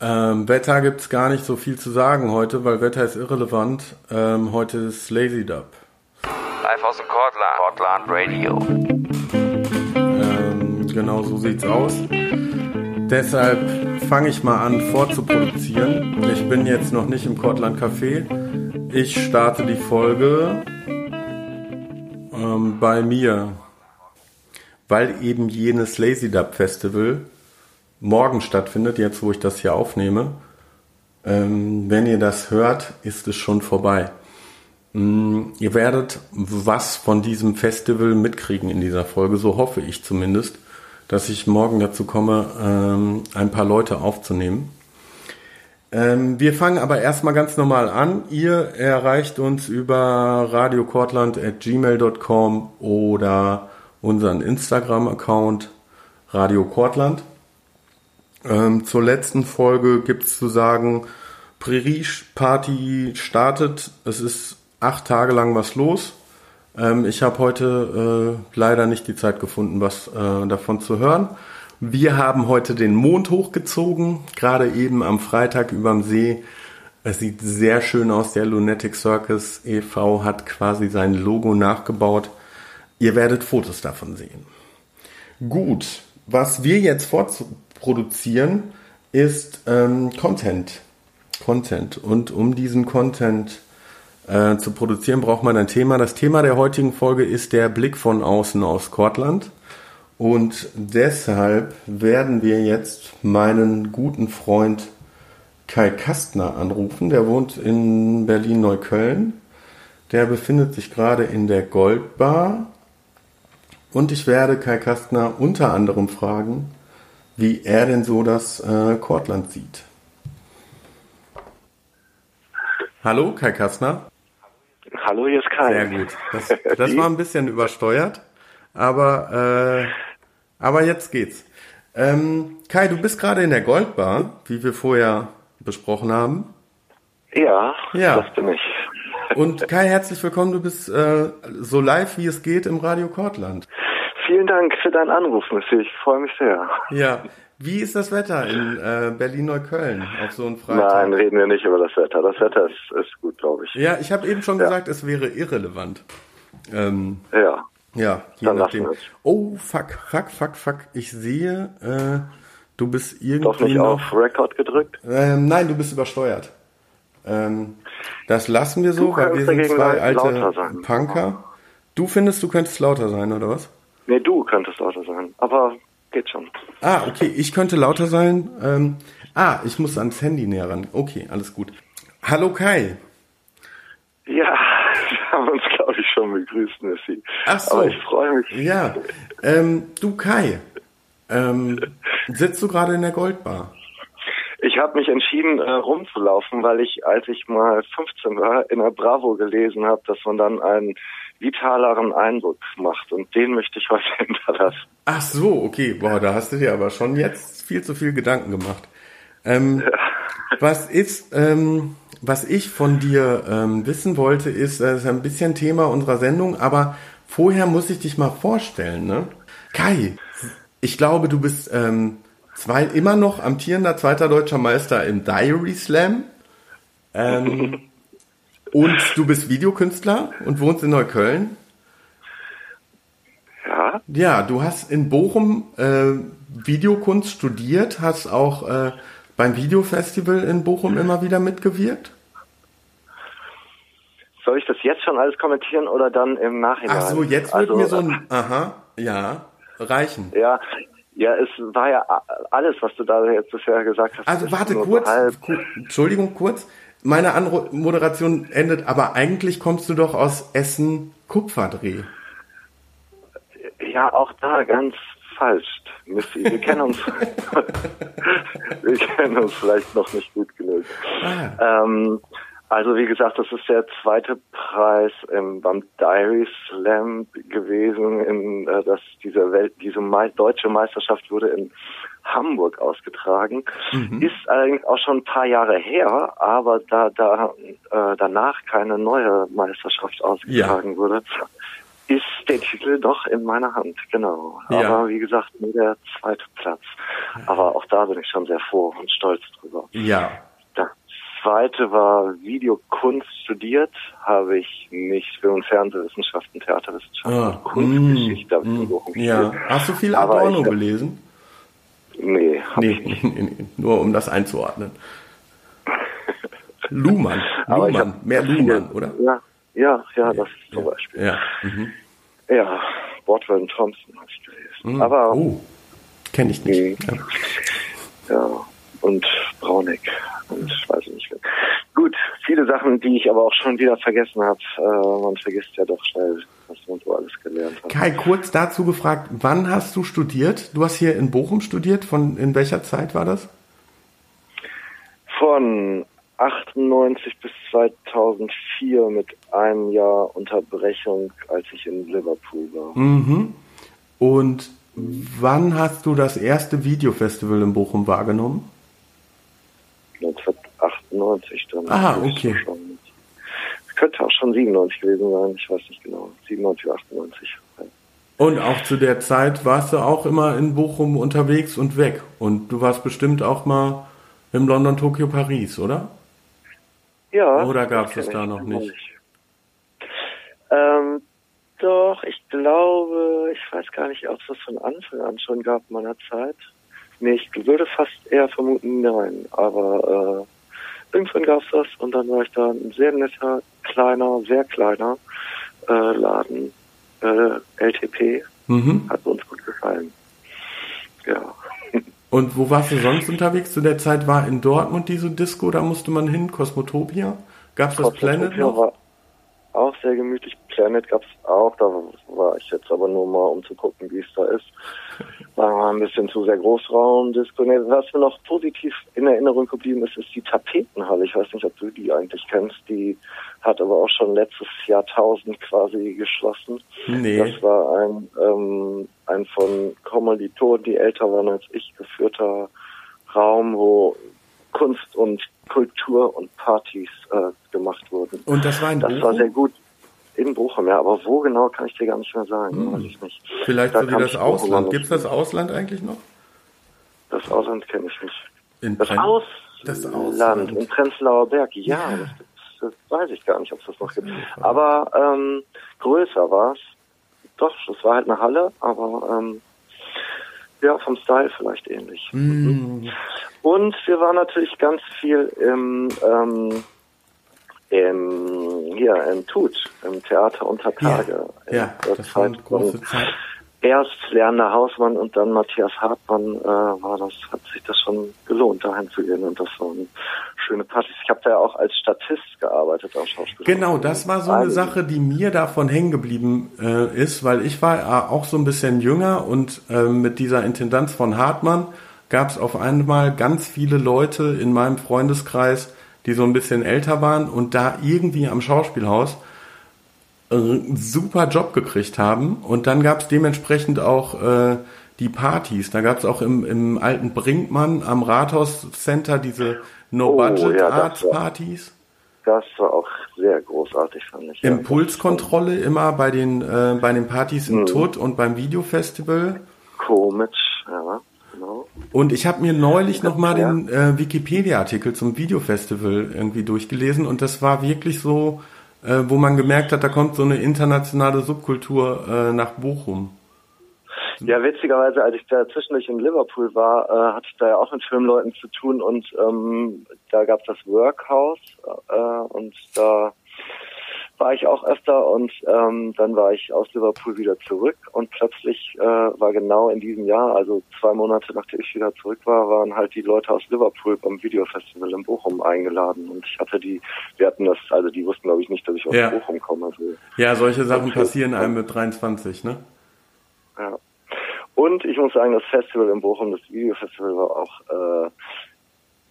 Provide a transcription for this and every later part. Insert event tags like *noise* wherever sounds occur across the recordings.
Ähm, Wetter gibt es gar nicht so viel zu sagen heute, weil Wetter ist irrelevant. Ähm, heute ist Lazy Dub. Live aus dem Cortland, Cortland Radio. Ähm, genau so sieht's aus. Deshalb fange ich mal an vorzuproduzieren. Ich bin jetzt noch nicht im Cortland Café. Ich starte die Folge ähm, bei mir, weil eben jenes Lazy Dub Festival morgen stattfindet, jetzt wo ich das hier aufnehme. Ähm, wenn ihr das hört, ist es schon vorbei. Ähm, ihr werdet was von diesem Festival mitkriegen in dieser Folge, so hoffe ich zumindest, dass ich morgen dazu komme, ähm, ein paar Leute aufzunehmen. Ähm, wir fangen aber erstmal ganz normal an. Ihr erreicht uns über radiokortland.gmail.com oder unseren Instagram-Account Radio Kortland. Ähm, zur letzten Folge gibt's zu sagen, Prärie Party startet. Es ist acht Tage lang was los. Ähm, ich habe heute äh, leider nicht die Zeit gefunden, was äh, davon zu hören. Wir haben heute den Mond hochgezogen, gerade eben am Freitag überm See. Es sieht sehr schön aus. Der Lunatic Circus e.V. hat quasi sein Logo nachgebaut. Ihr werdet Fotos davon sehen. Gut, was wir jetzt vorproduzieren, ist ähm, Content. Content. Und um diesen Content äh, zu produzieren, braucht man ein Thema. Das Thema der heutigen Folge ist der Blick von außen aus Kortland. Und deshalb werden wir jetzt meinen guten Freund Kai Kastner anrufen. Der wohnt in Berlin-Neukölln. Der befindet sich gerade in der Goldbar. Und ich werde Kai Kastner unter anderem fragen, wie er denn so das äh, Kortland sieht. Hallo, Kai Kastner. Hallo, hier ist Kai. Sehr gut. Das, *laughs* das war ein bisschen übersteuert, aber äh, aber jetzt geht's. Ähm, Kai, du bist gerade in der Goldbar, wie wir vorher besprochen haben. Ja, ja. das bin ich. Und Kai, herzlich willkommen. Du bist äh, so live, wie es geht im Radio Kortland. Vielen Dank für deinen Anruf, Missy. Ich freue mich sehr. Ja. Wie ist das Wetter in äh, Berlin-Neukölln auf so einen Freitag? Nein, reden wir nicht über das Wetter. Das Wetter ist, ist gut, glaube ich. Ja, ich habe eben schon ja. gesagt, es wäre irrelevant. Ähm, ja. Ja, je Dann nachdem. Oh, fuck, fuck, fuck, fuck. Ich sehe, äh, du bist irgendwie Doch nicht noch, auf Record gedrückt? Ähm, nein, du bist übersteuert. Ähm, das lassen wir so, weil wir sind zwei alte Punker. Du findest, du könntest lauter sein, oder was? Nee, du könntest lauter sein. Aber geht schon. Ah, okay, ich könnte lauter sein. Ähm, ah, ich muss ans Handy näher ran. Okay, alles gut. Hallo Kai. Ja, *laughs* wir haben uns, glaube ich, schon begrüßt, Nessie. Ach so. Aber ich freue mich. Ja, ähm, du Kai, ähm, sitzt du gerade in der Goldbar? Ich habe mich entschieden, äh, rumzulaufen, weil ich, als ich mal 15 war, in der Bravo gelesen habe, dass man dann einen vitaleren Eindruck macht. Und den möchte ich heute *laughs* hinterlassen. Ach so, okay. Boah, da hast du dir aber schon jetzt viel zu viel Gedanken gemacht. Ähm, ja. Was ist, ähm, was ich von dir ähm, wissen wollte, ist, das ist ein bisschen Thema unserer Sendung, aber vorher muss ich dich mal vorstellen, ne? Kai, ich glaube, du bist ähm, zwei, immer noch amtierender zweiter deutscher Meister im Diary Slam. Ähm, *laughs* und du bist Videokünstler und wohnst in Neukölln. Ja. Ja, du hast in Bochum äh, Videokunst studiert, hast auch äh, beim Videofestival in Bochum immer wieder mitgewirkt? Soll ich das jetzt schon alles kommentieren oder dann im Nachhinein? Ach so, jetzt wird also, mir so ein, *laughs* aha, ja, reichen. Ja, ja, es war ja alles, was du da jetzt bisher gesagt hast. Also warte kurz, so Entschuldigung, kurz. Meine Moderation endet, aber eigentlich kommst du doch aus Essen Kupferdreh. Ja, auch da ganz falsch. Missy, wir kennen uns, *laughs* wir kennen uns vielleicht noch nicht gut genug. Ah. Ähm, also wie gesagt, das ist der zweite Preis im, beim Diary Slam gewesen. In, äh, dass diese Welt, diese Me deutsche Meisterschaft wurde in Hamburg ausgetragen. Mhm. Ist allerdings auch schon ein paar Jahre her, aber da da äh, danach keine neue Meisterschaft ausgetragen ja. wurde, ist der Titel doch in meiner Hand, genau. Ja. Aber wie gesagt, nur der zweite Platz. Aber auch da bin ich schon sehr froh und stolz drüber. Ja. Das zweite war Videokunst studiert, habe ich nicht Film- und Fernsehwissenschaften, Theaterwissenschaften Ah, Kunstgeschichte habe ich in Bochum Ja. Hast du viel Adorno gelesen? Nee, hab Nee, ich nicht. nee, nee, nur um das einzuordnen. Luhmann, *laughs* Luhmann, mehr Luhmann, oder? Ja, ja, ja, das zum ja. Beispiel. Ja. Mhm. Ja, Bordwell und Thompson habe ich gelesen. Mhm. Aber oh, kenne ich nicht. Ja. ja, und Brauneck und ich weiß nicht. wer. Gut, viele Sachen, die ich aber auch schon wieder vergessen habe. Äh, man vergisst ja doch schnell, was man so alles gelernt hat. Kai, kurz dazu gefragt, wann hast du studiert? Du hast hier in Bochum studiert. Von in welcher Zeit war das? Von 98 bis 2004 mit einem Jahr Unterbrechung, als ich in Liverpool war. Mhm. Und wann hast du das erste Videofestival in Bochum wahrgenommen? 1998 dann. Ah, okay. Schon. Es könnte auch schon 97 gewesen sein, ich weiß nicht genau. 97, 98. Ja. Und auch zu der Zeit warst du auch immer in Bochum unterwegs und weg. Und du warst bestimmt auch mal im London, Tokio, Paris, oder? Ja. Oder gab's kenn das da noch nicht? Ähm, doch, ich glaube, ich weiß gar nicht, ob es das von Anfang an schon gab in meiner Zeit. Nee, ich würde fast eher vermuten, nein. Aber äh, irgendwann gab's das und dann war ich da ein sehr netter, kleiner, sehr kleiner äh, Laden, äh, LTP. Mhm. Hat uns gut gefallen. Ja. *laughs* Und wo warst du sonst unterwegs zu der Zeit? War in Dortmund diese Disco, da musste man hin, Cosmotopia? Gab's das Planet noch? war auch sehr gemütlich. Planet gab's auch, da war ich jetzt aber nur mal, um zu gucken, wie es da ist. War ein bisschen zu sehr Großraum, Disco. Nee, was mir noch positiv in Erinnerung geblieben ist, ist die Tapetenhalle. Ich weiß nicht, ob du die eigentlich kennst. Die hat aber auch schon letztes Jahrtausend quasi geschlossen. Nee. Das war ein, ähm, ein von Kommilitonen, die älter waren als ich, geführter Raum, wo Kunst und Kultur und Partys äh, gemacht wurden. Und das war in Das Bochum? war sehr gut. In Bochum, ja, aber wo genau kann ich dir gar nicht mehr sagen, weiß ich nicht. Vielleicht Da so wie das Ausland. noch- Gibt's das Ausland eigentlich noch? Das Ausland kenne ich nicht. In Das Brenn- Ausland Das Ausland. in Prenzlauer Berg, ja, Ja. Das, das weiß ich gar nicht, ob es das noch gibt. Aber ähm, größer war es. Doch, das war halt eine Halle, aber ähm, ja, vom Style vielleicht ähnlich. Mm. Und wir waren natürlich ganz viel im, ähm, im hier im Tut, im Theater unter Tage. Ja, der das war eine große Zeit. Erst Lerner Hausmann und dann Matthias Hartmann äh, war das, hat sich das schon gelohnt, dahin zu gehen und das waren schöne Partys. Ich habe da ja auch als Statist gearbeitet am Schauspiel. Genau, das war so eine Sache, die mir davon hängen geblieben äh, ist, weil ich war äh, auch so ein bisschen jünger und äh, mit dieser Intendanz von Hartmann gab es auf einmal ganz viele Leute in meinem Freundeskreis, die so ein bisschen älter waren und da irgendwie am Schauspielhaus einen super Job gekriegt haben. Und dann gab es dementsprechend auch äh, die Partys. Da gab es auch im, im alten Brinkmann am Rathauscenter diese Oh, ja, das No-Budget-Arts-Partys. Das war auch sehr großartig, fand ich. Impulskontrolle immer bei den äh, bei den Partys Mhm. im TUT und beim Videofestival. Komisch, ja. Und ich habe mir neulich noch mal Ja. den äh, Wikipedia-Artikel zum Videofestival irgendwie durchgelesen und das war wirklich so, äh, wo man gemerkt hat, da kommt so eine internationale Subkultur äh, nach Bochum. Ja, witzigerweise, als ich da zwischendurch in Liverpool war, äh, hatte ich da ja auch mit Filmleuten zu tun und ähm, da gab es das Workhouse äh, und da war ich auch öfter und ähm, dann war ich aus Liverpool wieder zurück und plötzlich äh, war genau in diesem Jahr, also zwei Monate nachdem ich wieder zurück war, waren halt die Leute aus Liverpool beim Videofestival in Bochum eingeladen und ich hatte die, wir hatten das, also die wussten glaube ich nicht, dass ich aus Ja. Bochum komme. Also, Ja, solche Sachen passieren einem mit 23, ne? Ja. Und ich muss sagen, das Festival in Bochum, das Videofestival war auch äh,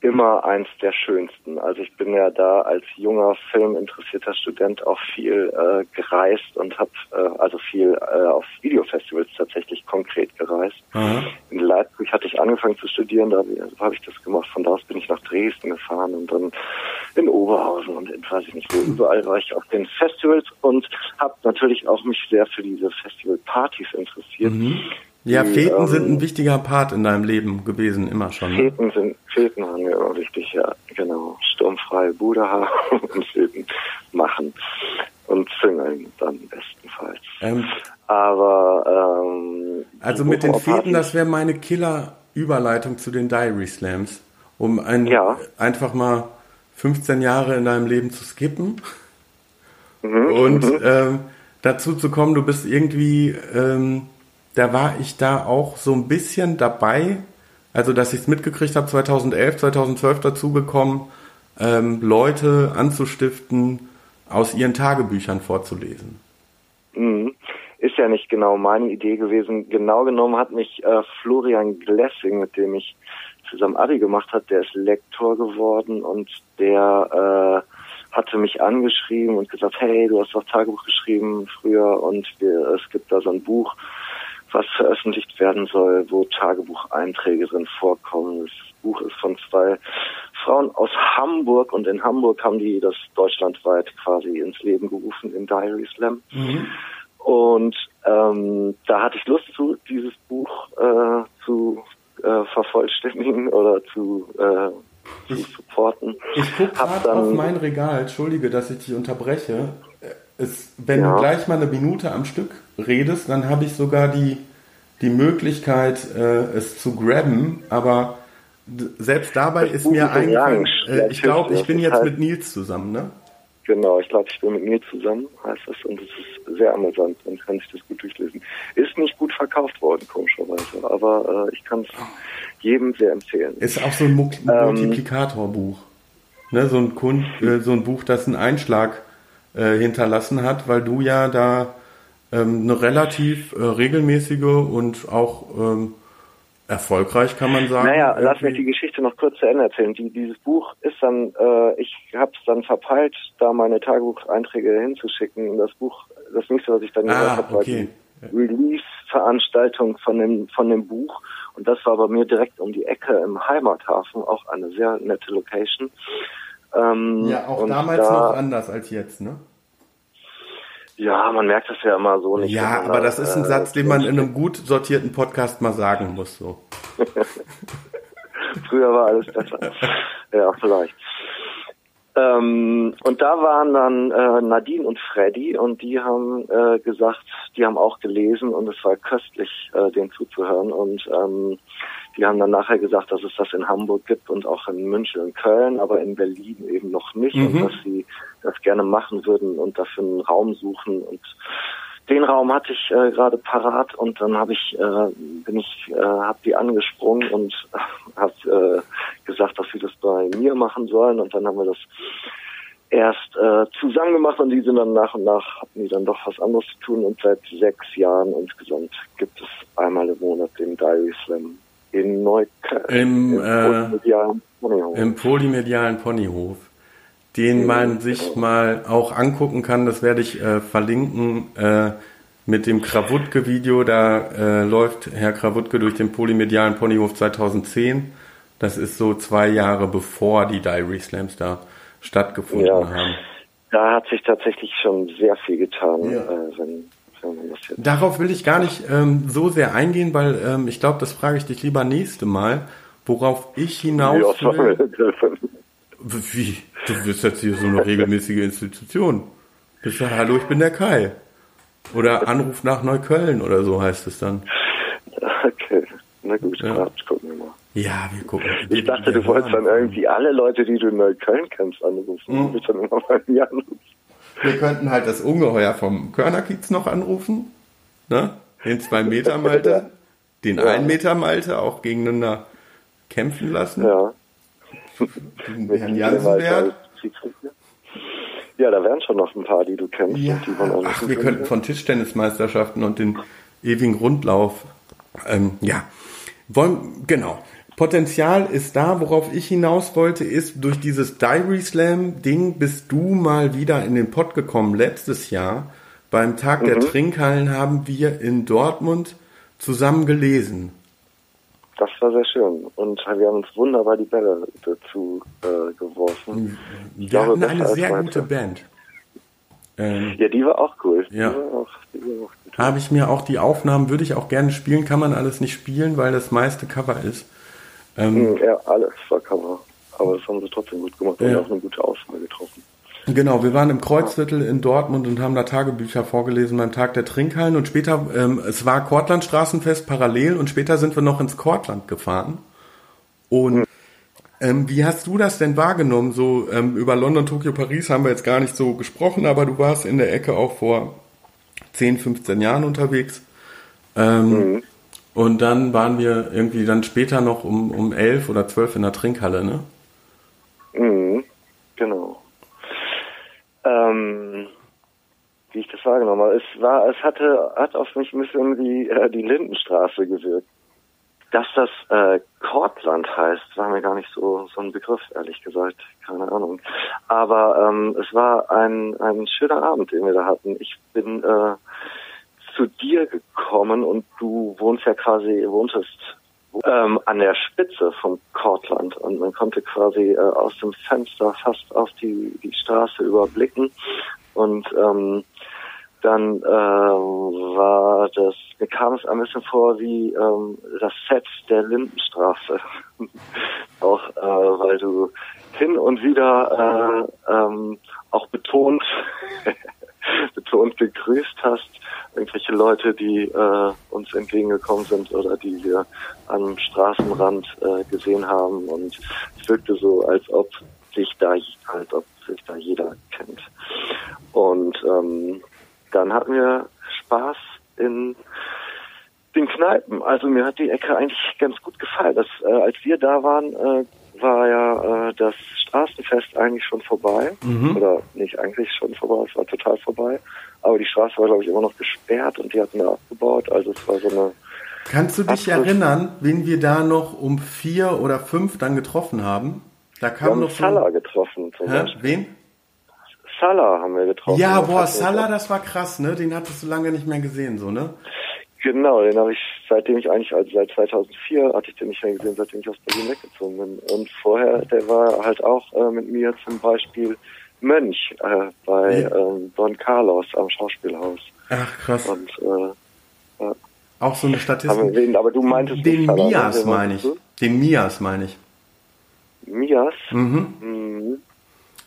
immer eins der schönsten. Also ich bin ja da als junger filminteressierter Student auch viel äh, gereist und habe äh, also viel äh, auf Videofestivals tatsächlich konkret gereist. Aha. In Leipzig hatte ich angefangen zu studieren, da habe hab ich das gemacht. Von da aus bin ich nach Dresden gefahren und dann in Oberhausen und in weiß ich nicht wo. Überall war ich auf den Festivals und habe natürlich auch mich sehr für diese Festivalpartys interessiert. Mhm. Ja, Feten ähm, sind ein wichtiger Part in deinem Leben gewesen, immer schon. Ne? Feten sind, Feten waren ja immer wichtig, ja, genau. Sturmfrei Buddha *laughs* und Feten machen und züngeln dann bestenfalls. Ähm, Aber ähm, also mit den Feten, das wäre meine Killer-Überleitung zu den Diary Slams, um ein, ja. einfach mal 15 Jahre in deinem Leben zu skippen mhm, und mhm. ähm, dazu zu kommen, du bist irgendwie, ähm, da war ich da auch so ein bisschen dabei, also dass ich es mitgekriegt habe, 2011, 2012 dazugekommen, ähm, Leute anzustiften, aus ihren Tagebüchern vorzulesen. Mhm. Ist ja nicht genau meine Idee gewesen. Genau genommen hat mich äh, Florian Glessing, mit dem ich zusammen Abi gemacht hat, der ist Lektor geworden und der äh, hatte mich angeschrieben und gesagt, hey, du hast doch Tagebuch geschrieben früher und wir, es gibt da so ein Buch, was veröffentlicht werden soll, wo Tagebucheinträge drin vorkommen. Das Buch ist von zwei Frauen aus Hamburg und in Hamburg haben die das deutschlandweit quasi ins Leben gerufen, in Diary Slam. Mhm. Und ähm, da hatte ich Lust zu, dieses Buch äh, zu äh, vervollständigen *laughs* oder zu, äh, zu supporten. Ich gucke gerade auf mein Regal, entschuldige, dass ich dich unterbreche. Es, wenn ja. du gleich mal eine Minute am Stück redest, dann habe ich sogar die, die Möglichkeit, äh, es zu grabben, aber selbst dabei das ist mir eingefallen, äh, ich glaube, ich bin jetzt heißt, mit Nils zusammen, ne? Genau, ich glaube, ich bin mit Nils zusammen, heißt es, und es ist sehr amüsant, man kann sich das gut durchlesen. Ist nicht gut verkauft worden, komischerweise, aber äh, ich kann es jedem sehr empfehlen. Ist auch so ein ähm, Multiplikatorbuch. Ne, so ein Kund, äh, so ein Buch, das einen Einschlag äh, hinterlassen hat, weil du ja da ähm, eine relativ äh, regelmäßige und auch ähm, erfolgreich, kann man sagen. Naja, lass mich die Geschichte noch kurz zu Ende erzählen. Die, dieses Buch ist dann, äh, ich habe es dann verpeilt, da meine Tagebucheinträge hinzuschicken. Und das Buch, das nächste, was ich dann ah, gemacht habe, war die Release-Veranstaltung von dem, von dem Buch. Und das war bei mir direkt um die Ecke im Heimathafen, auch eine sehr nette Location. Ähm, ja, auch damals da, noch anders als jetzt, ne? Ja, man merkt das ja immer so nicht. Ja, aber das ist ein äh, Satz, den man in einem gut sortierten Podcast mal sagen muss, so. *laughs* Früher war alles besser. ja, vielleicht. Ähm, und da waren dann äh, Nadine und Freddy und die haben äh, gesagt, die haben auch gelesen und es war köstlich, äh, denen zuzuhören. Und ähm, die haben dann nachher gesagt, dass es das in Hamburg gibt und auch in München und Köln, aber in Berlin eben noch nicht mhm. und dass sie das gerne machen würden und dafür einen Raum suchen. Und den Raum hatte ich äh, gerade parat und dann habe ich äh, bin ich äh, habe die angesprungen und *laughs* habe äh, gesagt, dass sie das bei mir machen sollen. Und dann haben wir das erst äh, zusammen gemacht und die sind dann nach und nach hatten die dann doch was anderes zu tun. Und seit sechs Jahren insgesamt gibt es einmal im Monat den Diary Slam in Neukölln. Im, *laughs* im, äh, polymedialen Ponyhof. Im polymedialen Ponyhof. Den mhm, man sich genau. mal auch angucken kann, das werde ich äh, verlinken äh, mit dem Krawutke-Video. Da äh, läuft Herr Krawutke durch den polymedialen Ponyhof 2010. Das ist so zwei Jahre bevor die Diary Slams da stattgefunden ja. haben. Da hat sich tatsächlich schon sehr viel getan, ja. Äh, wenn, Darauf will ich gar nicht ähm, so sehr eingehen, weil ähm, ich glaube, das frage ich dich lieber nächste Mal, worauf ich hinaus will. Wie? Du bist jetzt hier so eine regelmäßige Institution. Du sagst, hallo, ich bin der Kai. Oder Anruf nach Neukölln oder so heißt es dann. Okay, na gut, ja. Grad, gucken wir mal. Ja, wir gucken. Ich dachte, du wolltest dann irgendwie alle Leute, die du in Neukölln kennst, anrufen. Mhm. Du dann immer bei mir anrufen. Wir könnten halt das Ungeheuer vom Körnerkiez noch anrufen. Ne? Den 2 Meter Malte, den 1 Meter Malte auch gegeneinander kämpfen lassen. Ja. Den Herrn Jansenberg. Ja, da wären schon noch ein paar, die du kennst. Ja. Die Ach, wir könnten von Tischtennismeisterschaften und den ewigen Rundlauf. Ähm, ja, wollen, genau. Potenzial ist da, worauf ich hinaus wollte, ist durch dieses Diary Slam Ding bist du mal wieder in den Pott gekommen letztes Jahr. Beim Tag mhm. der Trinkhallen haben wir in Dortmund zusammen gelesen. das war sehr schön. Und wir haben uns wunderbar die Bälle dazu äh, geworfen. Wir glaube, hatten eine sehr weiter. gute Band. Ähm, ja, die war auch cool. Ja. Habe ich mir auch die Aufnahmen, würde ich auch gerne spielen, kann man alles nicht spielen, weil das meiste Cover ist. Ähm, hm, ja, alles war Cover. Aber das haben sie trotzdem gut gemacht und ja. auch eine gute Auswahl getroffen. Genau, wir waren im Kreuzviertel in Dortmund und haben da Tagebücher vorgelesen beim Tag der Trinkhallen und später, ähm, es war Kortland Straßenfest parallel und später sind wir noch ins Kortland gefahren. Und ähm, wie hast du das denn wahrgenommen? So ähm, über London, Tokio, Paris haben wir jetzt gar nicht so gesprochen, aber du warst in der Ecke auch vor 10, 15 Jahren unterwegs. Ähm, mhm. Und dann waren wir irgendwie dann später noch um, um 11 oder 12 in der Trinkhalle, ne? Mhm, genau ähm, wie ich das wahrgenommen habe. Es war, es hatte, hat auf mich ein bisschen wie äh, die Lindenstraße gewirkt. Dass das äh, Kortland heißt, war mir gar nicht so so ein Begriff, ehrlich gesagt. Keine Ahnung. Aber ähm, es war ein, ein schöner Abend, den wir da hatten. Ich bin äh, zu dir gekommen und du wohnst ja quasi, wohntest ähm, an der Spitze vom Kortland und man konnte quasi äh, aus dem Fenster fast auf die, die Straße überblicken und ähm, dann äh, war das, mir kam es ein bisschen vor wie ähm, das Set der Lindenstraße. *laughs* auch äh, weil du hin und wieder äh, ähm, auch betont *laughs* betont gegrüßt hast irgendwelche Leute, die äh, uns entgegengekommen sind oder die wir am Straßenrand äh, gesehen haben und es wirkte so, als ob sich da als ob sich da jeder kennt. Und ähm, dann hatten wir Spaß in den Kneipen. Also mir hat die Ecke eigentlich ganz gut gefallen. Das, äh, als wir da waren, äh, war ja äh, das Straßenfest eigentlich schon vorbei. Mhm. Oder nicht eigentlich schon vorbei, es war total vorbei. Aber die Straße war, glaube ich, immer noch gesperrt und die hatten da abgebaut. Also es war so eine. Kannst du dich Abschluss. erinnern, wen wir da noch um vier oder fünf dann getroffen haben? Da kam wir haben noch so Salah getroffen zum Hä? Beispiel. Wen? Salah haben wir getroffen. Ja, boah, Salah, das war krass, ne? Den hattest du lange nicht mehr gesehen, so, ne? Genau, den habe ich, seitdem ich eigentlich, also seit 2004 hatte ich den nicht mehr gesehen, seitdem ich aus Berlin weggezogen bin. Und vorher, der war halt auch äh, mit mir zum Beispiel Mönch äh, bei ja. ähm, Don Carlos am Schauspielhaus. Ach, krass. Und, äh, ja. Auch so eine Statistik. Den, aber du meintest den nicht, Mias meine ich. Du? Den Mias meine ich. Mias? Mhm. mhm.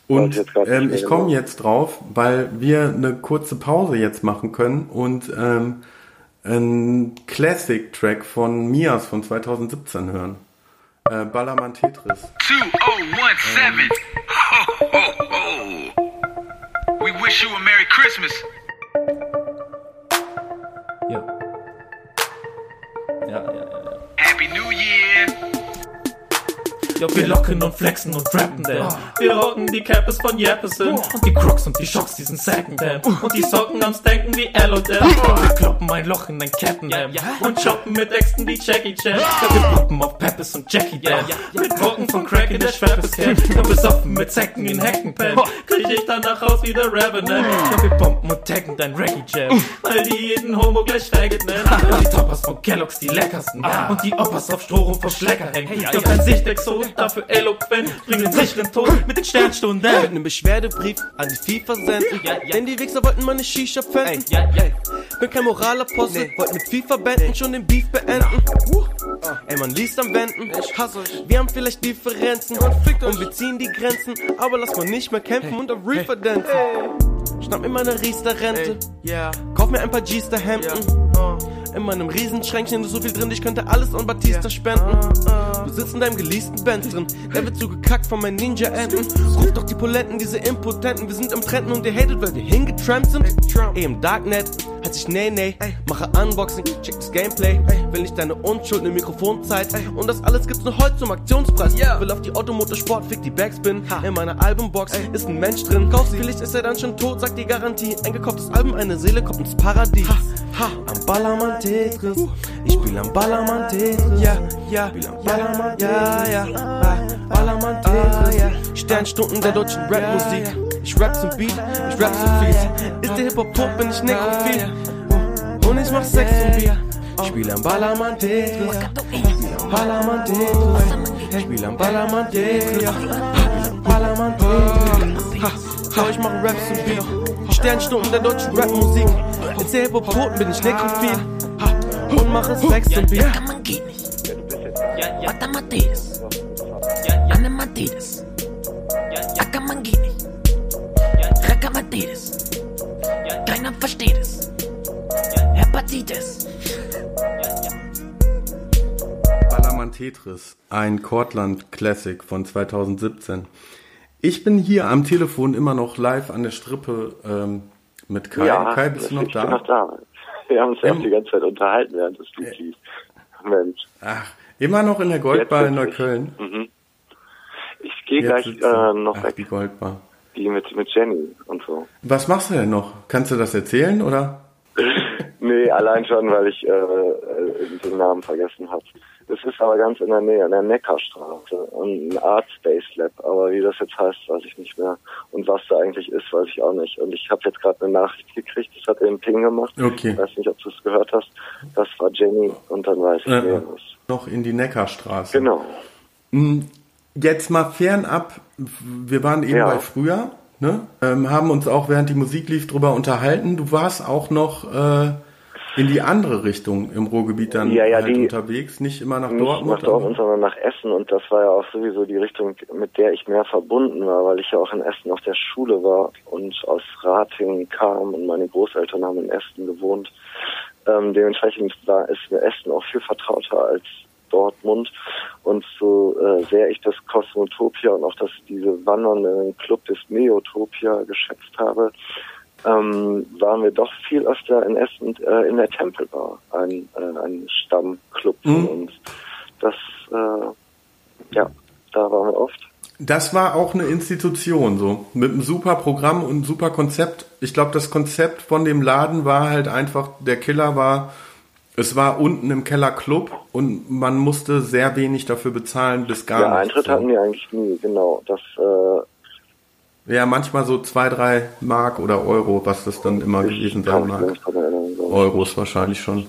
Und ich, ähm, ich komme jetzt drauf, weil wir eine kurze Pause jetzt machen können und ähm, einen Classic-Track von Mias von 2017 hören. Äh, Ballermann Tetris. 2017. Ho, ho, ho. We wish you a Merry Christmas. Ja, wir locken und flexen und rappen denn. Wir rocken die Capes von Jeppesen. Und die Crocs und die Shocks, die sind Secondhand. Und die Socken am Denken wie L und. Und wir kloppen ein Loch in dein Kettenhemd. Und shoppen mit Äxten wie Jackie Chan. Ja, wir poppen auf Peppes und Jackie Dan. Mit Brocken von Crack in der Schweppes. Und besoffen mit Zecken in Heckenpen. Krieg ich danach aus wie der Revenant. Ja, wir bomben und taggen dein Reggae Jam. Weil die jeden Homo gleich Faggot nennen. Und die Toppers von Kellogg's die leckersten. Und die Oppas auf Stroh vom Schlecker hängen. Doch kein Sichtexot dafür eloquent, bringen den sicheren Tod mit den Sternstunden. Mit einem Beschwerdebrief an die FIFA senden, ja, ja. denn die Wichser wollten meine Shisha pfänden. Ja. Bin kein Moralapostel, nee. wollt mit FIFA benden, nee. schon den Beef beenden. Uh. Ey, man liest am Wenden, ich hasse euch. Wir haben vielleicht Differenzen und wir ziehen die Grenzen, aber lass mal nicht mehr kämpfen hey. und auf Reefer hey. dancen. Hey. Schnapp mir meine Riester-Rente, yeah. kauf mir ein paar G-Star-Hemden. Yeah. Uh. In meinem Riesenschränkchen ist so viel drin, ich könnte alles an Batista spenden. Du sitzt in deinem geleasten Benz drin, der wird zugekackt von meinen Ninja-Enten. Ruf doch die Poletten, diese Impotenten, wir sind im Trenden und ihr hatet, weil wir hingetrampt sind. Ey, im Darknet halt sich nee, nee, mache Unboxing, check das Gameplay. Will nicht deine Unschuld, ne Mikrofonzeit. Und das alles gibt's nur heute zum Aktionspreis. Will auf die Automotorsport, fick die Backspin. In meiner Albumbox ist ein Mensch drin. Vielleicht ist er dann schon tot, sagt die Garantie. Ein gekauftes Album, eine Seele kommt ins Paradies. Am Ballermann Tetris. Ich spiel am Ballermann Tetris. Ja, ja, spiel am Ballermann ja, ja. Ballermann Tetris. Ja. Sternstunden der deutschen Rapmusik. Ich rap zum Beat, ich rap zum fies. Ist der Hip-Hop tot, bin ich nekrophil. Und ich mach Sex und Bier. Ich spiel am Ballermann Tetris. Ich spiel am Ballermann Tetris. Spiel am Ballermann Tetris. Ballermann Tetris. Ha, ich mache Raps und Bier. Sternstunden der deutschen Rapmusik. Jetzt selber Brot bin ich nekrophil. Und mache Sex und Bier. Rakaman geht nicht. Mata Mateus. Anne Mateus. Ackermann geht nicht. Rakamatetes. Keiner versteht es. Hepatitis. Ballermann Tetris, ein Kortland Classic von 2017. Ich bin hier am Telefon immer noch live an der Strippe ähm, mit Kai. Kai, bist du noch ich da? bin noch da. Wir haben uns ja auch die ganze Zeit unterhalten, während das Lied lief. Mensch. Ach, immer noch in der Goldbar in Neukölln. Ich gehe gleich äh, noch Ach, weg, die Goldbar. die mit, mit Jenny und so. Was machst du denn noch? Kannst du das erzählen oder? *laughs* Nee, allein schon, weil ich äh, äh, den Namen vergessen habe. Das ist aber ganz in der Nähe, an der Neckarstraße. Und ein Art Space Lab. Aber wie das jetzt heißt, weiß ich nicht mehr. Und was da eigentlich ist, weiß ich auch nicht. Und ich habe jetzt gerade eine Nachricht gekriegt, das hat im Ping gemacht. Okay. Ich weiß nicht, ob du es gehört hast. Das war Jenny und dann weiß ich Äh, wer es ist. noch in die Neckarstraße. Genau. Jetzt mal fernab, wir waren eben Ja. bei früher, ne? ähm, haben uns auch während die Musik lief drüber unterhalten. Du warst auch noch äh, in die andere Richtung im Ruhrgebiet dann Ja, ja, halt die- unterwegs, nicht immer nach nicht Dortmund. nach Dortmund, sondern nach Essen. Und das war ja auch sowieso die Richtung, mit der ich mehr verbunden war, weil ich ja auch in Essen auf der Schule war und aus Ratingen kam und meine Großeltern haben in Essen gewohnt. Ähm, dementsprechend war ist mir Essen auch viel vertrauter als Dortmund. Und so äh, sehr ich das Kosmotopia und auch das diese wandernden Club des Neotopia geschätzt habe, ähm, waren wir doch viel öfter in Essen äh, in der Tempelbar, ein, äh, ein Stammclub von Mhm. uns. Das, äh, ja, da waren wir oft. Das war auch eine Institution, so. Mit einem super Programm und einem super Konzept. Ich glaube, das Konzept von dem Laden war halt einfach, der Killer war, es war unten im Keller Club und man musste sehr wenig dafür bezahlen, bis gar ja, nichts. Eintritt so. hatten wir eigentlich nie, genau. Das äh, Ja, manchmal so zwei, drei Mark oder Euro, was das dann immer gewesen ich kann sein mich mag. Euros wahrscheinlich schon.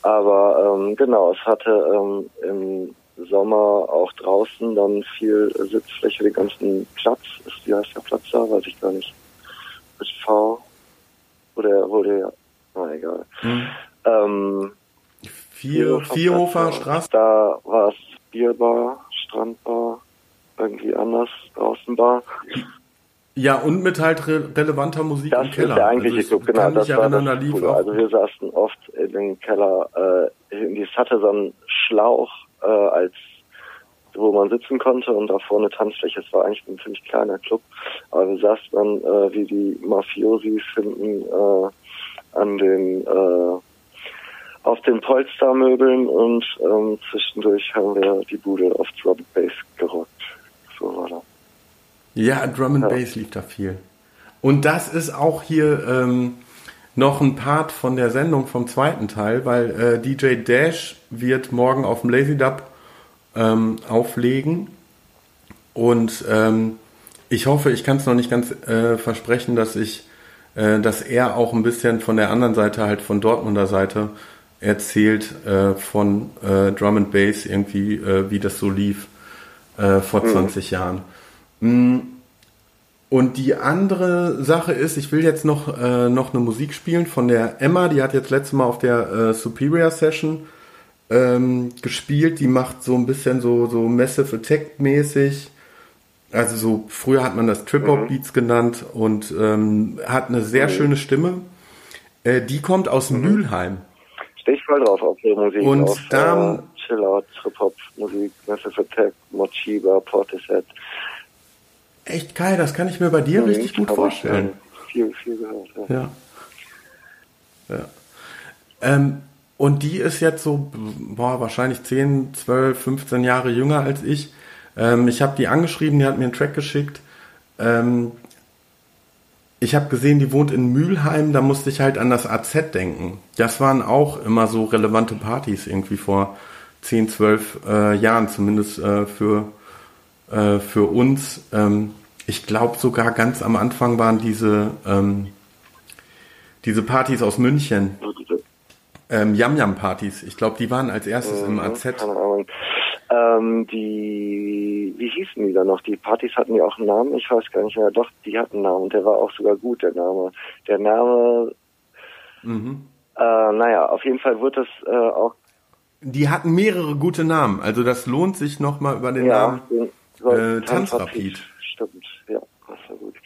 Aber ähm, genau, es hatte ähm, im Sommer auch draußen dann viel Sitzfläche, den ganzen Platz. Ist, wie heißt der Platz da? Weiß ich gar nicht. Mit V. Oder wurde ja, na egal. Ähm, Vier, Vierhofer. Straße. Da war es Bierbar, Strandbar, irgendwie anders, Außenbar. Ja, und mit halt re relevanter Musik Das im Keller. ist der eigentliche also Club, genau. Das war das Coole. Also wir saßen oft in den Keller, äh, es hatte so einen Schlauch äh, als wo man sitzen konnte und da vorne Tanzfläche. Es war eigentlich ein ziemlich kleiner Club, aber wir saßen dann äh, wie die Mafiosis hinten äh, an den äh, auf den Polstermöbeln und ähm, zwischendurch haben wir die Bude auf Drum Bass gerockt. So war das. Ja, Drum and Bass lief da viel. Und das ist auch hier ähm, noch ein Part von der Sendung vom zweiten Teil, weil äh, DJ Dash wird morgen auf dem Lazy Dub ähm, auflegen. Und ähm, ich hoffe, ich kann es noch nicht ganz äh, versprechen, dass ich, äh, dass er auch ein bisschen von der anderen Seite, halt von Dortmunder Seite, erzählt äh, von äh, Drum and Bass irgendwie, äh, wie das so lief äh, vor 20 Jahren. Mm. Und die andere Sache ist, ich will jetzt noch, äh, noch eine Musik spielen von der Emma, die hat jetzt letztes Mal auf der äh, Superior Session ähm, gespielt. Die macht so ein bisschen so, so Massive Attack mäßig. Also so, früher hat man das Trip-Hop-Beats genannt und ähm, hat eine sehr schöne Stimme. Äh, die kommt aus Mülheim. Stehe ich voll drauf auf ihre Musik. Und auf, dann- äh, Chill-Out, Trip-Hop-Musik, Massive Attack, Mochiba, Portishead. Echt geil, das kann ich mir bei dir richtig gut vorstellen. Viel, viel gehört. Ja. Ja. ja. Ähm, und die ist jetzt so, boah, wahrscheinlich 10, 12, 15 Jahre jünger als ich. Ähm, ich habe die angeschrieben, die hat mir einen Track geschickt. Ähm, ich habe gesehen, die wohnt in Mülheim, da musste ich halt an das AZ denken. Das waren auch immer so relevante Partys irgendwie vor 10, 12 äh, Jahren, zumindest äh, für, äh, für uns. Ähm, ich glaube sogar ganz am Anfang waren diese, ähm, diese Partys aus München. Ähm, Yam-Yam-Partys. Ich glaube, die waren als erstes im AZ. Keine Ahnung. Ähm, die, wie hießen die da noch? Die Partys hatten ja auch einen Namen, ich weiß gar nicht mehr. Doch, die hatten einen Namen und der war auch sogar gut, der Name. Der Name, Mhm. äh, naja, auf jeden Fall wird das äh, auch, Die hatten mehrere gute Namen. Also das lohnt sich nochmal über den ja, Namen. den, Äh, Tanzrapid. Stimmt, ja, das war gut.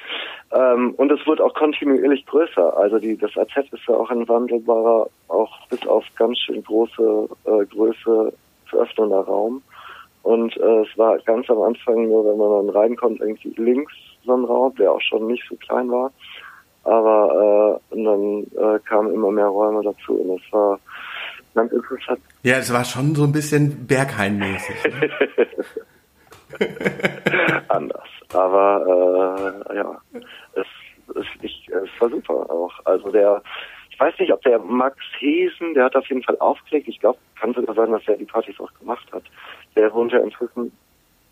Ähm, und es wird auch kontinuierlich größer. Also die, das AZ ist ja auch ein wandelbarer, auch bis auf ganz schön große äh, Größe zu öffnender Raum. Und äh, es war ganz am Anfang nur, wenn man dann reinkommt, irgendwie links so ein Raum, der auch schon nicht so klein war. Aber äh, und dann äh, kamen immer mehr Räume dazu und es war ganz interessant. Ja, es war schon so ein bisschen Berghain-mäßig. Ne? *laughs* *laughs* anders. Aber äh, ja, es, es, ich, es war super auch. Also der, ich weiß nicht, ob der Max Hesen, der hat auf jeden Fall aufgelegt. Ich glaube, kann sogar sein, dass er die Partys auch gemacht hat. Der wohnt ja inzwischen.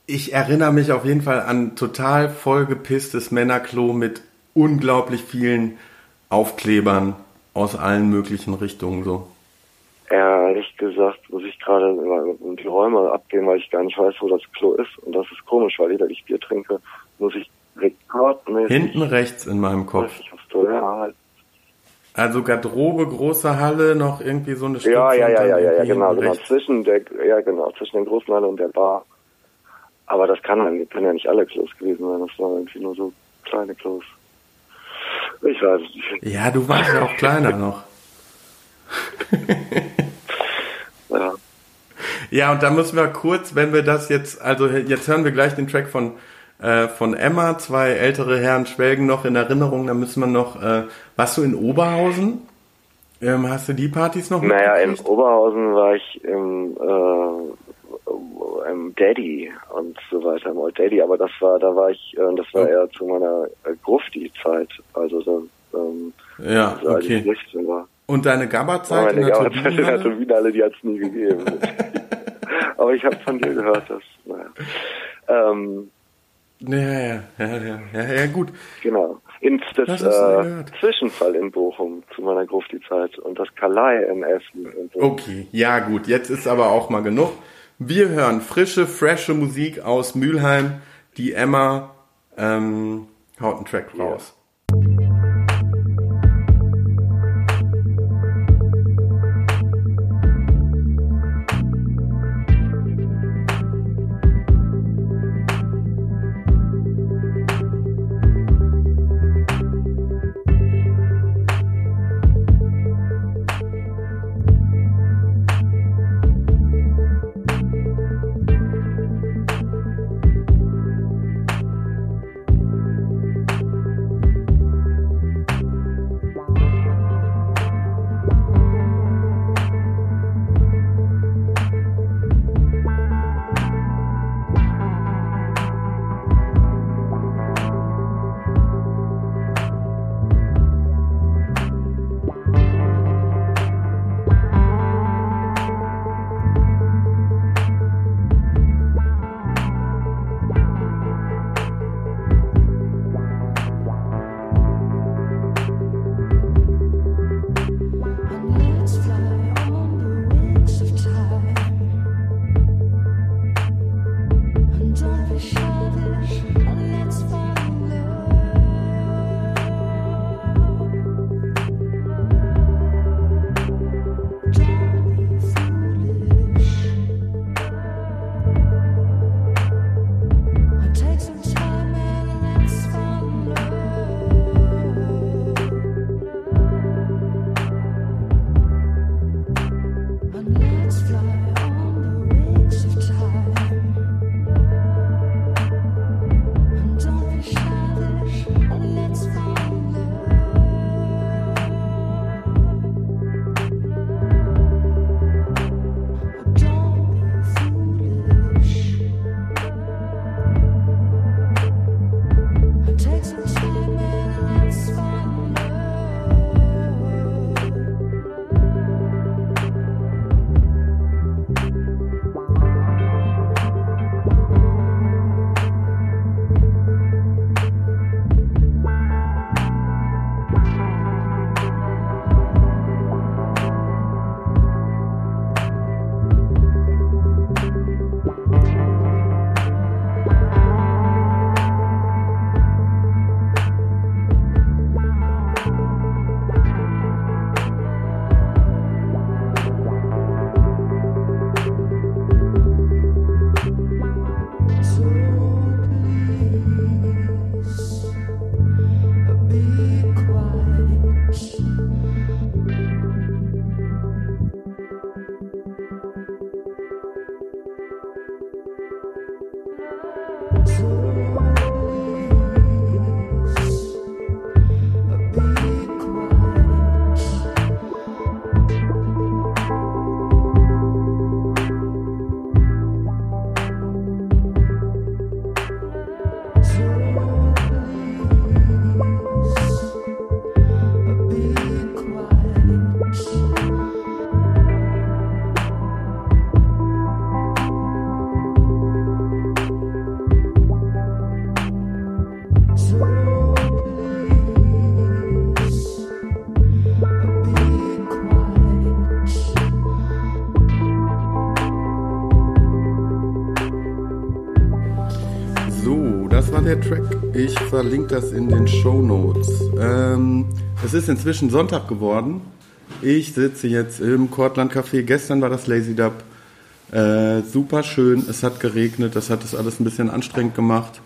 Ich erinnere mich auf jeden Fall an total vollgepisstes Männerklo mit unglaublich vielen Aufklebern aus allen möglichen Richtungen so. Ehrlich gesagt muss ich gerade immer um die Räume abgehen, weil ich gar nicht weiß, wo das Klo ist. Und das ist komisch, weil jeder, ich Bier trinke, muss ich rekordmäßig. Hinten rechts in meinem Kopf. Ich. Ja, halt. Also Garderobe, große Halle, noch irgendwie so eine Stütze ja, ja, ja, ja, ja, ja, genau, genau. Zwischen der, ja, genau, zwischen den großen Halle und der Bar. Aber das kann, dann- können ja nicht alle Klos gewesen sein. Das waren irgendwie nur so kleine Klos. Ich weiß es nicht. Ja, du warst ja auch kleiner noch. *laughs* Ja. Ja, und da müssen wir kurz, wenn wir das jetzt, also jetzt hören wir gleich den Track von äh, von Emma, zwei ältere Herren schwelgen noch in Erinnerung, da müssen wir noch, äh, warst du in Oberhausen? Ähm, hast du die Partys noch Naja, in? Oberhausen war ich im, äh, im Daddy und so weiter, im Old Daddy, aber das war, da war ich, äh, das war Oh. eher zu meiner äh, Grufti-Zeit, also so, ähm, Ja, also als ich okay. 16 war. Und deine Gabba-Zeit in Meine der Gabelzeit in der Turbinenhalle? Die hat es nie gegeben. *laughs* aber ich habe von dir gehört, dass, naja. Ähm, Ja, ja, ja, ja, ja, ja, gut. Genau. In das, äh. Zwischenfall in Bochum zu meiner Grufti-Zeit und das Kalei in Essen. Okay, ja gut, jetzt ist aber auch mal genug. Wir hören frische, frische Musik aus Mülheim. Die Emma ähm, haut einen Track raus. Der Track? Ich verlinke das in den Show Notes. Ähm, es ist inzwischen Sonntag geworden. Ich sitze jetzt im Cortland Café. Gestern war das Lazy Dub. Äh, super schön. Es hat geregnet. Das hat das alles ein bisschen anstrengend gemacht.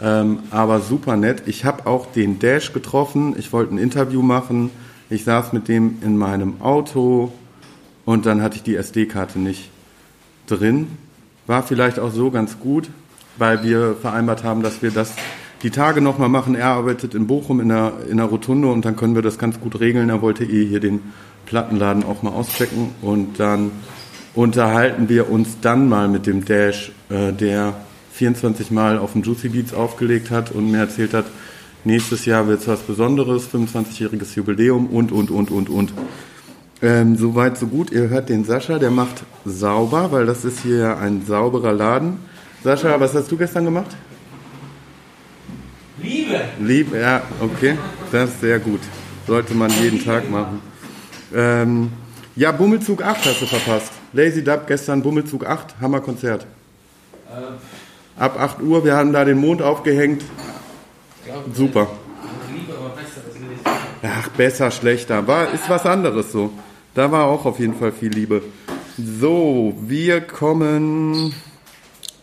Ähm, aber super nett. Ich habe auch den Dash getroffen. Ich wollte ein Interview machen. Ich saß mit dem in meinem Auto und dann hatte ich die SD-Karte nicht drin. War vielleicht auch so ganz gut, weil wir vereinbart haben, dass wir das die Tage nochmal machen. Er arbeitet in Bochum in der, in der Rotunde und dann können wir das ganz gut regeln. Er wollte eh hier den Plattenladen auch mal auschecken und dann unterhalten wir uns dann mal mit dem Dash, äh, der 24 Mal auf dem Juicy Beats aufgelegt hat und mir erzählt hat, nächstes Jahr wird es was Besonderes, 25-jähriges Jubiläum und, und, und, und, und. Ähm, Soweit, so gut. Ihr hört den Sascha, der macht sauber, weil das ist hier ein sauberer Laden. Sascha, was hast du gestern gemacht? Liebe! Liebe, ja, okay. Das ist sehr gut. Sollte man jeden Tag machen. Ähm, ja, Bummelzug 8 hast du verpasst. Lazy Dub gestern, Bummelzug 8, Hammerkonzert. Äh, Ab 8 Uhr, wir haben da den Mond aufgehängt. Super. Liebe, aber besser, das will ich. Ach, besser, schlechter. War, ist was anderes so. Da war auch auf jeden Fall viel Liebe. So, wir kommen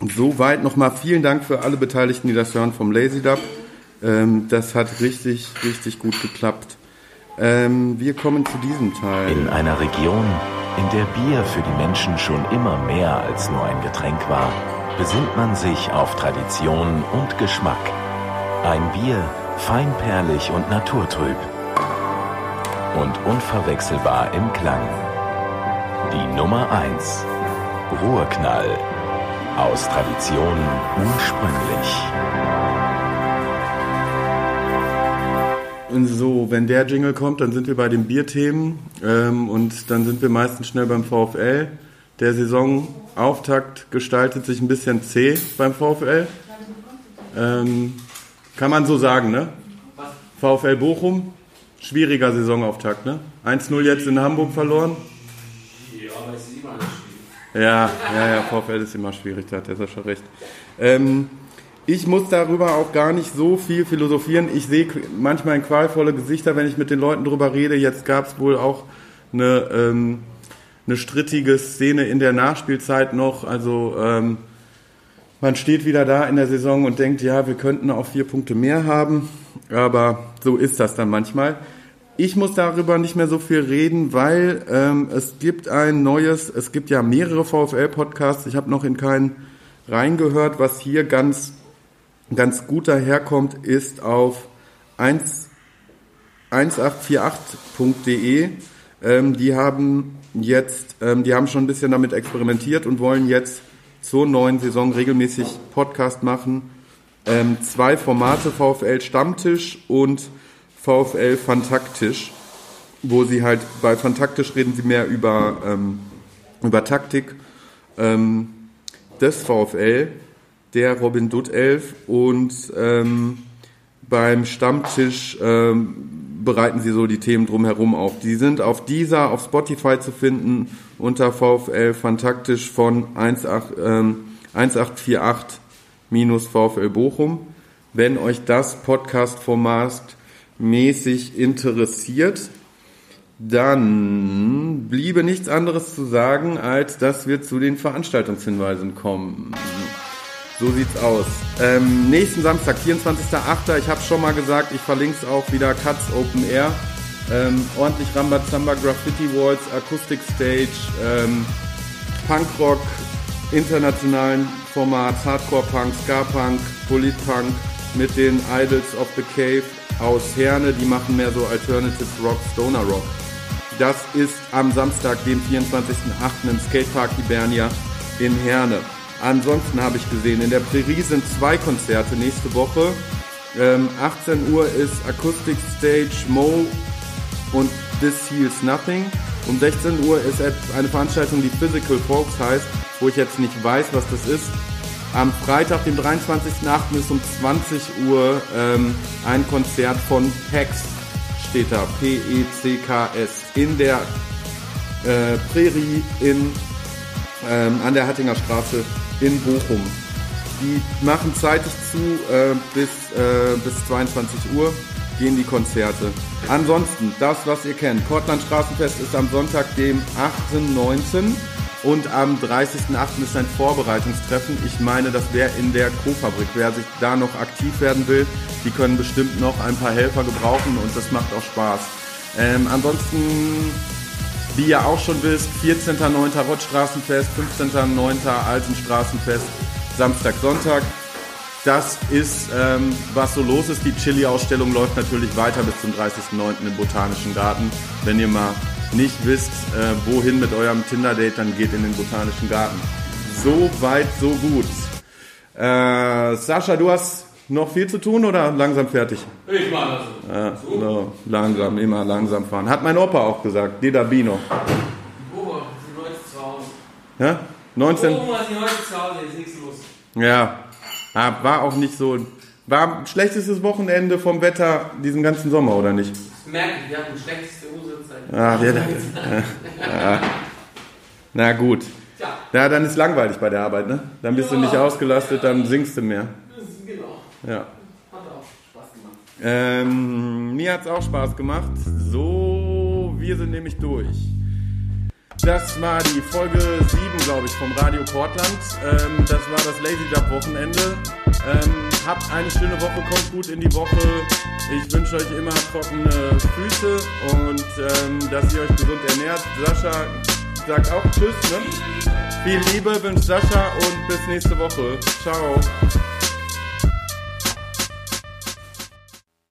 soweit nochmal. Vielen Dank für alle Beteiligten, die das hören vom Lazy Dub. Ähm, das hat richtig, richtig gut geklappt. Ähm, wir kommen zu diesem Teil. In einer Region, in der Bier für die Menschen schon immer mehr als nur ein Getränk war, besinnt man sich auf Tradition und Geschmack. Ein Bier, feinperlig und naturtrüb. Und unverwechselbar im Klang. Die Nummer 1. Ruhrknall. Aus Tradition ursprünglich. So, wenn der Jingle kommt, dann sind wir bei den Bierthemen ähm, und dann sind wir meistens schnell beim VfL. Der Saisonauftakt gestaltet sich ein bisschen zäh beim VfL. Ähm, kann man so sagen, ne? VfL Bochum, schwieriger Saisonauftakt, ne? 1-0 jetzt in Hamburg verloren. Ja, aber es ist immer ein Spiel. Ja, ja, ja, VfL ist immer schwierig, da hat der Sascha recht. Ähm, ich muss darüber auch gar nicht so viel philosophieren. Ich sehe manchmal qualvolle Gesichter, wenn ich mit den Leuten drüber rede. Jetzt gab es wohl auch eine, ähm, eine strittige Szene in der Nachspielzeit noch. Also ähm, man steht wieder da in der Saison und denkt, ja, wir könnten auch vier Punkte mehr haben. Aber so ist das dann manchmal. Ich muss darüber nicht mehr so viel reden, weil ähm, es gibt ein neues, es gibt ja mehrere VfL-Podcasts. Ich habe noch in keinen reingehört. Was hier ganz, ganz gut daherkommt, ist auf 1, 1848.de. Ähm, die haben jetzt, ähm, die haben schon ein bisschen damit experimentiert und wollen jetzt zur neuen Saison regelmäßig Podcast machen. Ähm, zwei Formate, VfL Stammtisch und VfL Fantaktisch, wo sie halt bei Fantaktisch reden sie mehr über, ähm, über Taktik ähm, des VfL, der Robin Dutt Elf und ähm, beim Stammtisch ähm, bereiten sie so die Themen drumherum auf. Die sind auf dieser, auf Spotify zu finden unter VfL Fantaktisch von 18, ähm, 1848 minus VfL Bochum. Wenn euch das Podcast-Format mäßig interessiert, dann bliebe nichts anderes zu sagen, als dass wir zu den Veranstaltungshinweisen kommen. So sieht's aus. Ähm, nächsten Samstag, 24.08. Ich habe schon mal gesagt, ich verlinke es auch wieder, Cuts Open Air. Ähm, ordentlich Rambazamba, Graffiti Walls, Acoustic Stage, ähm, Punkrock, internationalen Formats, Hardcore Punk, Ska Punk, Politpunk mit den Idols of the Cave aus Herne, die machen mehr so Alternative Rock, Stoner Rock. Das ist am Samstag, dem 24.08. im Skatepark Hibernia in Herne. Ansonsten habe ich gesehen, in der Prärie sind zwei Konzerte nächste Woche. Ähm, 18 Uhr ist Acoustic Stage Mo und This Heals Nothing. Um 16 Uhr ist eine Veranstaltung, die Physical Folks heißt, wo ich jetzt nicht weiß, was das ist. Am Freitag, dem 23.08. ist um 20 Uhr ähm, ein Konzert von Pex, steht da, P-E-C-K-S, in der äh, Prärie in, ähm, an der Hattinger Straße in Bochum. die machen zeitig zu äh, bis, äh, bis 22 Uhr gehen die Konzerte. Ansonsten, das, was ihr kennt. Portland Straßenfest ist am Sonntag, dem 8.19. Und am 30.08. ist ein Vorbereitungstreffen. Ich meine, das wäre in der Co-Fabrik. Wer sich da noch aktiv werden will, die können bestimmt noch ein paar Helfer gebrauchen und das macht auch Spaß. Ähm, ansonsten, wie ihr auch schon wisst, 14.09. Rottstraßenfest, 15.09. Altenstraßenfest, Samstag, Sonntag. Das ist, ähm, was so los ist. Die Chili-Ausstellung läuft natürlich weiter bis zum 30.09. im Botanischen Garten. Wenn ihr mal nicht wisst, äh, wohin mit eurem Tinder-Date, dann geht in den Botanischen Garten. So weit, so gut. Äh, Sascha, du hast noch viel zu tun oder langsam fertig? Ich mach das. so. no, langsam, immer langsam fahren. Hat mein Opa auch gesagt, Deda Bino. Boah, die Leute zu Hause. Ja? 19. Oh, die Leute zu Hause, ist nichts los. Ja. ja. War auch nicht so. War schlechtestes Wochenende vom Wetter diesen ganzen Sommer, oder nicht? Das merke ich, wir hatten schlechteste Uhrzeit. Ah, der, ja. Na gut. Ja. Ja, dann ist langweilig bei der Arbeit, ne? Dann bist du nicht ausgelastet, dann singst du mehr. Genau. Ja. Hat auch Spaß gemacht. Ähm, mir hat's auch Spaß gemacht. So, wir sind nämlich durch. Das war die Folge 7, glaube ich, vom Radio Portland. Ähm, das war das Lazy Job Wochenende. Ähm, habt eine schöne Woche, kommt gut in die Woche. Ich wünsche euch immer trockene Füße und ähm, dass ihr euch gesund ernährt. Sascha sagt auch Tschüss. Ne? Viel Liebe wünscht Sascha und bis nächste Woche. Ciao.